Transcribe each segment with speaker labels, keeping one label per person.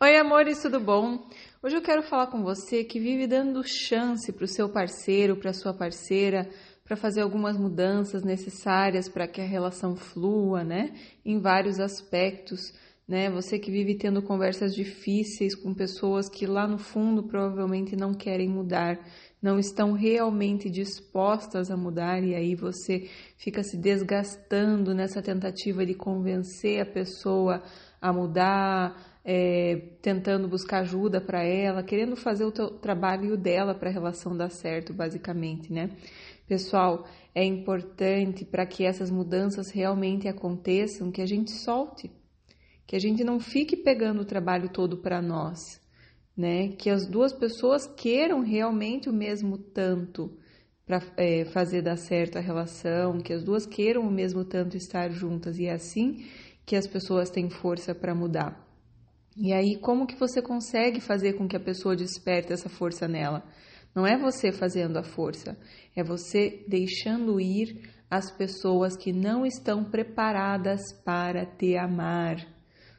Speaker 1: Oi, amores, tudo bom? Hoje eu quero falar com você que vive dando chance para o seu parceiro, para sua parceira, para fazer algumas mudanças necessárias para que a relação flua, né? Em vários aspectos, né? Você que vive tendo conversas difíceis com pessoas que lá no fundo provavelmente não querem mudar, não estão realmente dispostas a mudar e aí você fica se desgastando nessa tentativa de convencer a pessoa a mudar, é, tentando buscar ajuda para ela, querendo fazer o trabalho dela para a relação dar certo, basicamente, né? Pessoal, é importante para que essas mudanças realmente aconteçam que a gente solte, que a gente não fique pegando o trabalho todo para nós, né? Que as duas pessoas queiram realmente o mesmo tanto para é, fazer dar certo a relação, que as duas queiram o mesmo tanto estar juntas e é assim que as pessoas têm força para mudar. E aí, como que você consegue fazer com que a pessoa desperte essa força nela? Não é você fazendo a força, é você deixando ir as pessoas que não estão preparadas para te amar.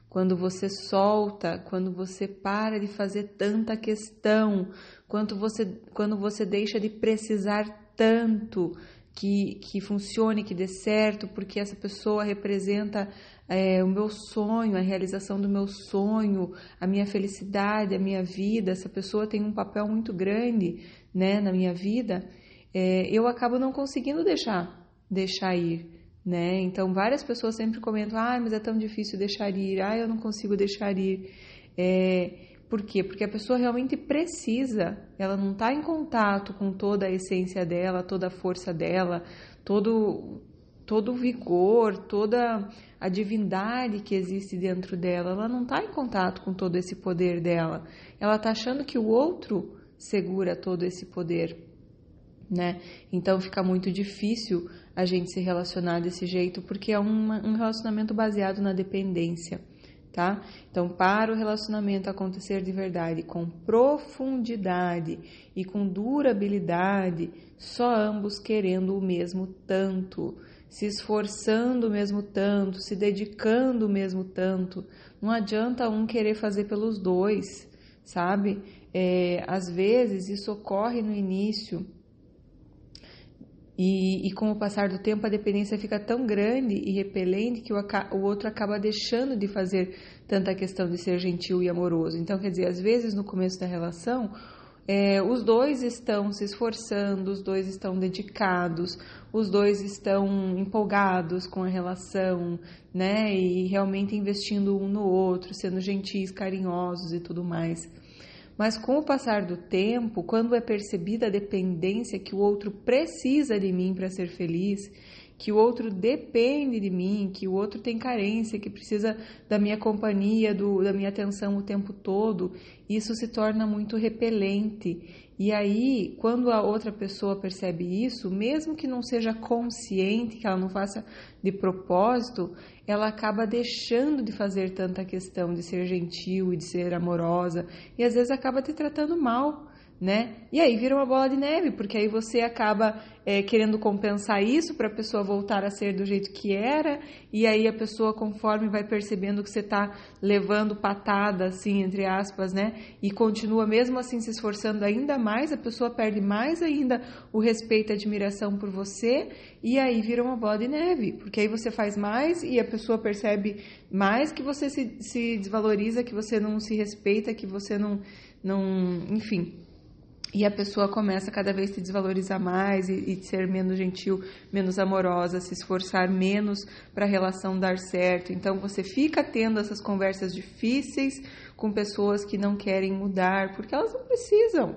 Speaker 1: Quando você solta, quando você para de fazer tanta questão, quando você, quando você deixa de precisar tanto que, que funcione, que dê certo, porque essa pessoa representa é, o meu sonho, a realização do meu sonho, a minha felicidade, a minha vida, essa pessoa tem um papel muito grande né, na minha vida, é, eu acabo não conseguindo deixar, deixar ir. Né? Então, várias pessoas sempre comentam: ah, mas é tão difícil deixar ir, ah, eu não consigo deixar ir. É, por quê? Porque a pessoa realmente precisa, ela não está em contato com toda a essência dela, toda a força dela, todo, todo o vigor, toda a divindade que existe dentro dela, ela não está em contato com todo esse poder dela. Ela está achando que o outro segura todo esse poder, né? Então fica muito difícil a gente se relacionar desse jeito, porque é um relacionamento baseado na dependência. Tá? Então, para o relacionamento acontecer de verdade, com profundidade e com durabilidade, só ambos querendo o mesmo tanto, se esforçando mesmo tanto, se dedicando mesmo tanto. Não adianta um querer fazer pelos dois, sabe? É, às vezes isso ocorre no início e, e, com o passar do tempo a dependência fica tão grande e repelente que o, o, outro acaba deixando de fazer tanta questão de ser gentil e amoroso. Então, quer dizer, às vezes no começo da relação é, os dois estão se esforçando, os dois estão dedicados, os dois estão empolgados com a relação, né? E realmente investindo um no outro, sendo gentis, carinhosos e tudo mais. Mas com o passar do tempo, quando é percebida a dependência que o outro precisa de mim para ser feliz, que o outro depende de mim, que o outro tem carência, que precisa da minha companhia, do, da minha atenção o tempo todo, isso se torna muito repelente. E aí, quando a outra pessoa percebe isso, mesmo que não seja consciente, que ela não faça de propósito, ela acaba deixando de fazer tanta questão de ser gentil e de ser amorosa, e às vezes acaba te tratando mal né? E aí vira uma bola de neve, porque aí você acaba é, querendo compensar isso para a pessoa voltar a ser do jeito que era, e aí a pessoa, conforme vai percebendo que você está levando patada, assim, entre aspas, né? E continua mesmo assim se esforçando ainda mais, a pessoa perde mais ainda o respeito e admiração por você, e aí vira uma bola de neve, porque aí você faz mais e a pessoa percebe mais que você se, se desvaloriza, que você não se respeita, que você não, não enfim e a pessoa começa cada vez a se desvalorizar mais e, e ser menos gentil, menos amorosa, se esforçar menos para a relação dar certo. Então você fica tendo essas conversas difíceis com pessoas que não querem mudar, porque elas não precisam.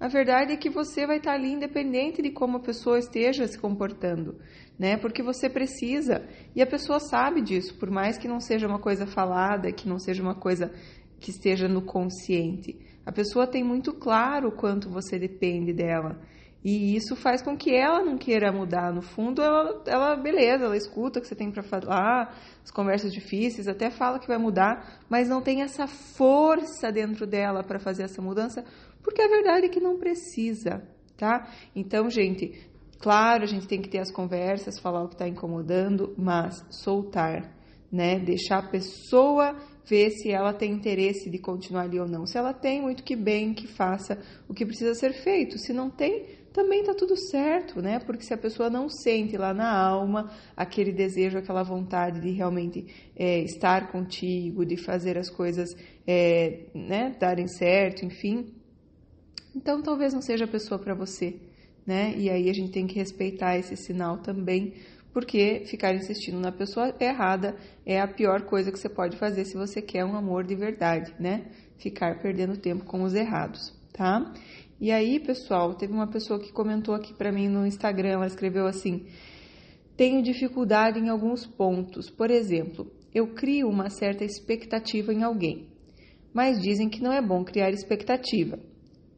Speaker 1: A verdade é que você vai estar ali independente de como a pessoa esteja se comportando, né? Porque você precisa e a pessoa sabe disso, por mais que não seja uma coisa falada, que não seja uma coisa que esteja no consciente. A pessoa tem muito claro o quanto você depende dela. E isso faz com que ela não queira mudar. No fundo, ela, ela beleza, ela escuta o que você tem para falar, as conversas difíceis, até fala que vai mudar, mas não tem essa força dentro dela para fazer essa mudança, porque a verdade é que não precisa, tá? Então, gente, claro, a gente tem que ter as conversas, falar o que está incomodando, mas soltar, né? Deixar a pessoa ver se ela tem interesse de continuar ali ou não. Se ela tem, muito que bem, que faça o que precisa ser feito. Se não tem, também está tudo certo, né? Porque se a pessoa não sente lá na alma aquele desejo, aquela vontade de realmente é, estar contigo, de fazer as coisas é, né, darem certo, enfim, então talvez não seja a pessoa para você, né? E aí a gente tem que respeitar esse sinal também, porque ficar insistindo na pessoa errada é a pior coisa que você pode fazer se você quer um amor de verdade, né? Ficar perdendo tempo com os errados, tá? E aí, pessoal, teve uma pessoa que comentou aqui para mim no Instagram, ela escreveu assim: "Tenho dificuldade em alguns pontos. Por exemplo, eu crio uma certa expectativa em alguém, mas dizem que não é bom criar expectativa.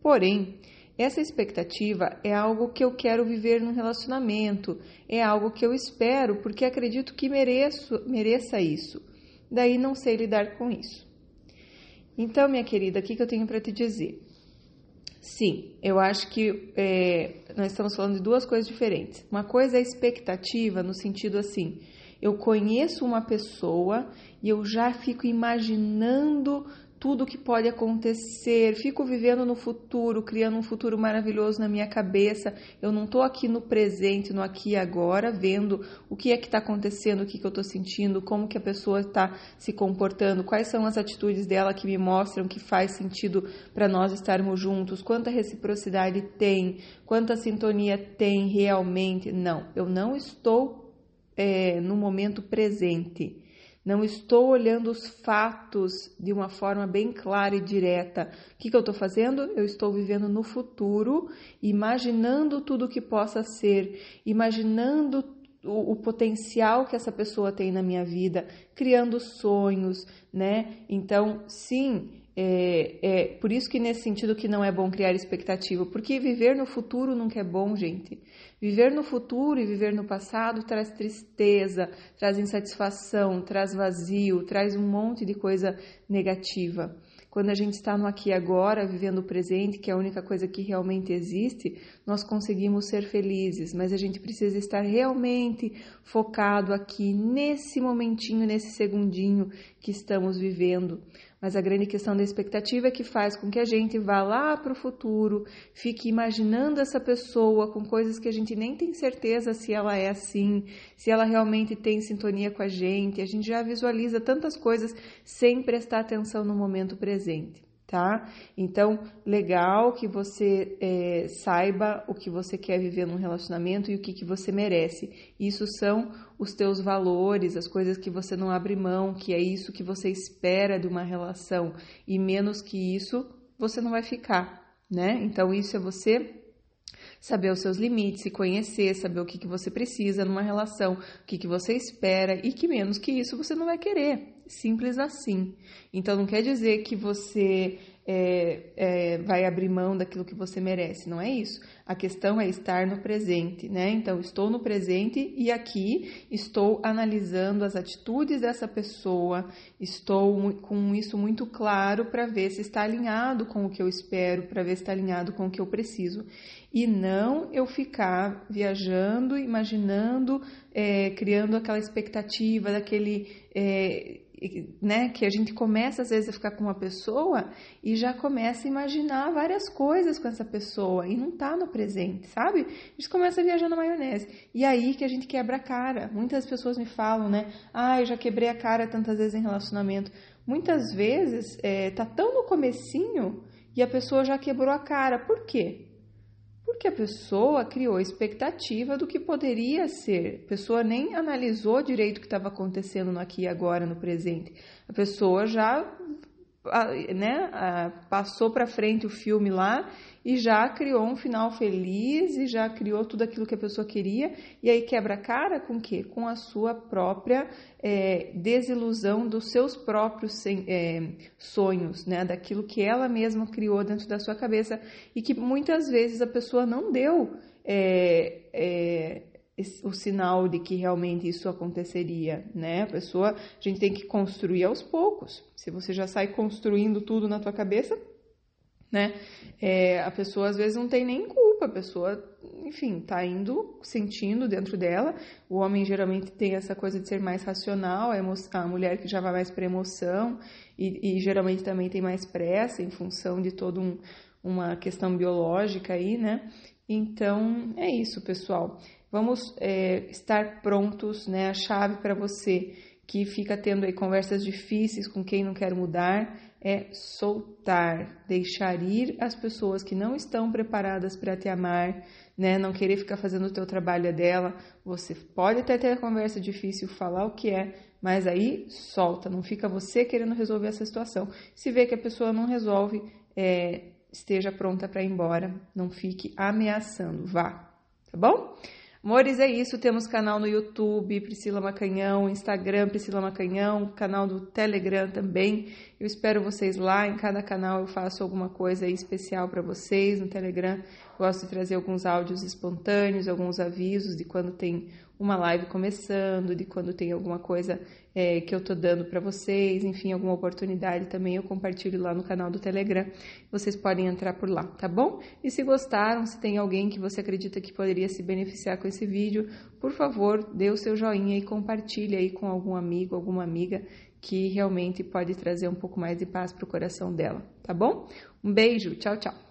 Speaker 1: Porém, essa expectativa é algo que eu quero viver num relacionamento, é algo que eu espero porque acredito que mereço, mereça isso. Daí não sei lidar com isso. Então, minha querida, o que, que eu tenho para te dizer? Sim, eu acho que é, nós estamos falando de duas coisas diferentes. Uma coisa é expectativa, no sentido assim, eu conheço uma pessoa e eu já fico imaginando tudo que pode acontecer, fico vivendo no futuro, criando um futuro maravilhoso na minha cabeça. Eu não estou aqui no presente, no aqui e agora, vendo o que é que está acontecendo, o que, que eu estou sentindo, como que a pessoa está se comportando, quais são as atitudes dela que me mostram que faz sentido para nós estarmos juntos, quanta reciprocidade tem, quanta sintonia tem realmente. Não, eu não estou é, no momento presente. Não estou olhando os fatos de uma forma bem clara e direta. O que, que eu estou fazendo? Eu estou vivendo no futuro, imaginando tudo o que possa ser, imaginando o, o, potencial que essa pessoa tem na minha vida, criando sonhos, né? Então, sim, é, é por isso que nesse sentido que não é bom criar expectativa, porque viver no futuro nunca é bom, gente. Viver no futuro e viver no passado traz tristeza, traz insatisfação, traz vazio, traz um monte de coisa negativa. Quando a gente está no aqui e agora, vivendo o presente, que é a única coisa que realmente existe, nós conseguimos ser felizes, mas a gente precisa estar realmente focado aqui, nesse momentinho, nesse segundinho que estamos vivendo. Mas a grande questão da expectativa é que faz com que a gente vá lá para o futuro, fique imaginando essa pessoa com coisas que a gente nem tem certeza se ela é assim, se ela realmente tem sintonia com a gente. A gente já visualiza tantas coisas sem prestar atenção no momento presente tá? Então, legal que você é, saiba o que você quer viver num relacionamento e o que, que você merece. Isso são os teus valores, as coisas que você não abre mão, que é isso que você espera de uma relação. E menos que isso, você não vai ficar, né? Então, isso é você saber os seus limites, se conhecer, saber o que, que você precisa numa relação, o que, que você espera e que menos que isso você não vai querer. Simples assim. Então não quer dizer que você é, é, vai abrir mão daquilo que você merece, não é isso. A questão é estar no presente, né? Então, estou no presente e aqui estou analisando as atitudes dessa pessoa, estou com isso muito claro para ver se está alinhado com o que eu espero, para ver se está alinhado com o que eu preciso. E não eu ficar viajando, imaginando, é, criando aquela expectativa daquele. É, né, que a gente começa às vezes a ficar com uma pessoa e já começa a imaginar várias coisas com essa pessoa e não tá no presente, sabe? A gente começa a viajar na maionese. E aí que a gente quebra a cara. Muitas pessoas me falam, né? Ah, eu já quebrei a cara tantas vezes em relacionamento. Muitas vezes é, tá tão no comecinho e a pessoa já quebrou a cara. Por quê? Porque a pessoa criou expectativa do que poderia ser. A pessoa nem analisou direito o que estava acontecendo no aqui e agora, no presente. A pessoa já né, passou para frente o filme lá e já criou um final feliz e já criou tudo aquilo que a pessoa queria e aí quebra a cara com quê? Com a sua própria é, desilusão dos seus próprios é, sonhos, né? Daquilo que ela mesma criou dentro da sua cabeça e que muitas vezes a pessoa não deu é, é o sinal de que realmente isso aconteceria, né? A pessoa, a gente tem que construir aos poucos. Se você já sai construindo tudo na tua cabeça, né? É, a pessoa às vezes não tem nem culpa, a pessoa, enfim, tá indo, sentindo dentro dela. O homem geralmente tem essa coisa de ser mais racional, a, a mulher que já vai mais para emoção e, e, geralmente também tem mais pressa em função de toda um, uma questão biológica aí, né? Então é isso, pessoal. Vamos é, estar prontos, né? A chave para você que fica tendo aí conversas difíceis com quem não quer mudar é soltar, deixar ir as pessoas que não estão preparadas para te amar, né? Não querer ficar fazendo o teu trabalho dela. Você pode até ter a conversa difícil, falar o que é, mas aí solta, não fica você querendo resolver essa situação. Se vê que a pessoa não resolve, é, esteja pronta para ir embora, não fique ameaçando, vá, tá bom? Amores, é isso. Temos canal no YouTube, Priscila Macanhão, Instagram, Priscila Macanhão, canal do Telegram também. Eu espero vocês lá. Em cada canal eu faço alguma coisa especial para vocês. No Telegram, gosto de trazer alguns áudios espontâneos, alguns avisos de quando tem uma live começando, de quando tem alguma coisa é, que eu tô dando para vocês, enfim, alguma oportunidade também eu compartilho lá no canal do Telegram. Vocês podem entrar por lá, tá bom? E se gostaram, se tem alguém que você acredita que poderia se beneficiar com esse vídeo, por favor, dê o seu joinha e compartilhe aí com algum amigo, alguma amiga que realmente pode trazer um pouco mais de paz para o coração dela, tá bom? Um beijo, tchau, tchau.